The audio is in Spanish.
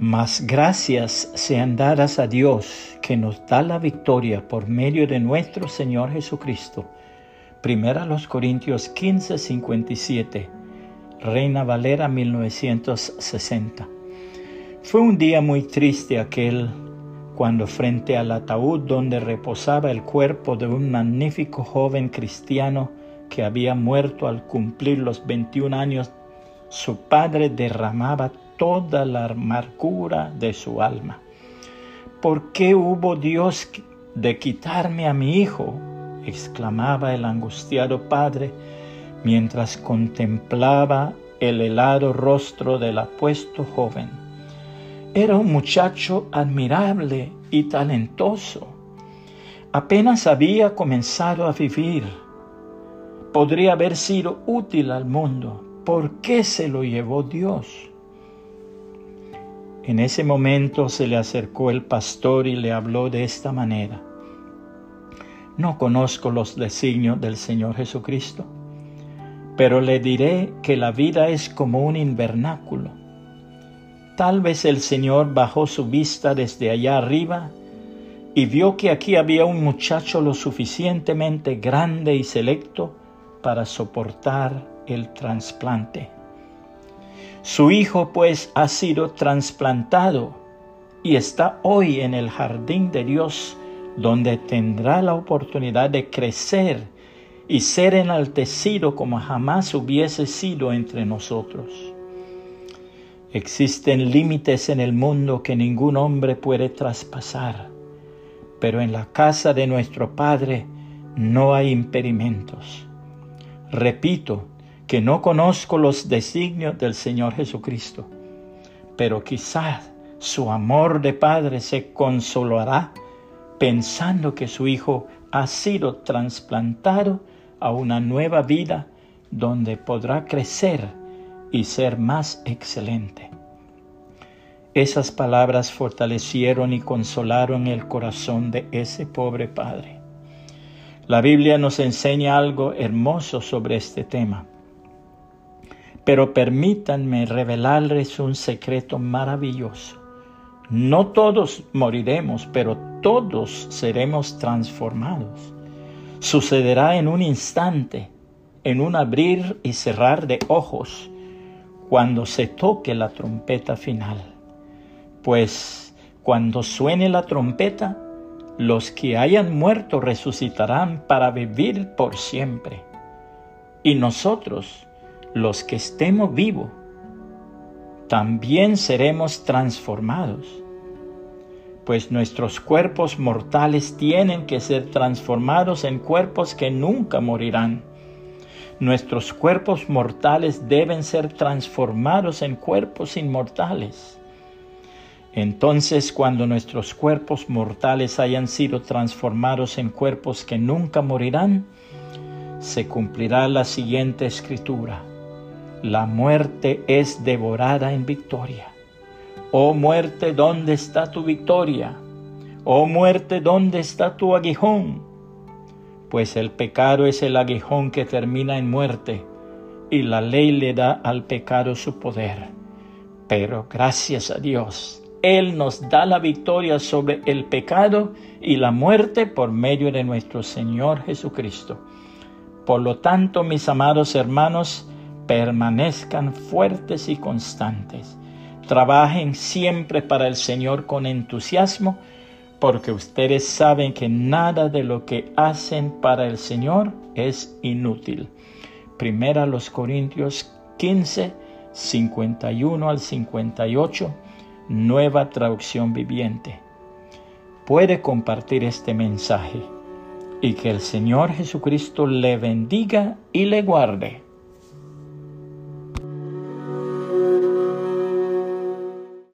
Mas gracias sean dadas a Dios que nos da la victoria por medio de nuestro Señor Jesucristo. Primera los Corintios 15, 57. Reina Valera 1960. Fue un día muy triste aquel cuando frente al ataúd donde reposaba el cuerpo de un magnífico joven cristiano que había muerto al cumplir los 21 años, su padre derramaba toda la amargura de su alma. ¿Por qué hubo Dios de quitarme a mi hijo? exclamaba el angustiado padre mientras contemplaba el helado rostro del apuesto joven. Era un muchacho admirable y talentoso. Apenas había comenzado a vivir. Podría haber sido útil al mundo. ¿Por qué se lo llevó Dios? En ese momento se le acercó el pastor y le habló de esta manera. No conozco los designios del Señor Jesucristo, pero le diré que la vida es como un invernáculo. Tal vez el Señor bajó su vista desde allá arriba y vio que aquí había un muchacho lo suficientemente grande y selecto para soportar el trasplante. Su hijo pues ha sido trasplantado y está hoy en el jardín de Dios donde tendrá la oportunidad de crecer y ser enaltecido como jamás hubiese sido entre nosotros. Existen límites en el mundo que ningún hombre puede traspasar, pero en la casa de nuestro Padre no hay impedimentos. Repito, que no conozco los designios del Señor Jesucristo, pero quizás su amor de Padre se consolará pensando que su Hijo ha sido trasplantado a una nueva vida donde podrá crecer y ser más excelente. Esas palabras fortalecieron y consolaron el corazón de ese pobre padre. La Biblia nos enseña algo hermoso sobre este tema pero permítanme revelarles un secreto maravilloso. No todos moriremos, pero todos seremos transformados. Sucederá en un instante, en un abrir y cerrar de ojos, cuando se toque la trompeta final. Pues cuando suene la trompeta, los que hayan muerto resucitarán para vivir por siempre. Y nosotros, los que estemos vivos, también seremos transformados, pues nuestros cuerpos mortales tienen que ser transformados en cuerpos que nunca morirán. Nuestros cuerpos mortales deben ser transformados en cuerpos inmortales. Entonces, cuando nuestros cuerpos mortales hayan sido transformados en cuerpos que nunca morirán, se cumplirá la siguiente escritura la muerte es devorada en victoria. Oh muerte, ¿dónde está tu victoria? Oh muerte, ¿dónde está tu aguijón? Pues el pecado es el aguijón que termina en muerte, y la ley le da al pecado su poder. Pero gracias a Dios, Él nos da la victoria sobre el pecado y la muerte por medio de nuestro Señor Jesucristo. Por lo tanto, mis amados hermanos, permanezcan fuertes y constantes. Trabajen siempre para el Señor con entusiasmo, porque ustedes saben que nada de lo que hacen para el Señor es inútil. Primera los Corintios 15, 51 al 58, nueva traducción viviente. Puede compartir este mensaje y que el Señor Jesucristo le bendiga y le guarde.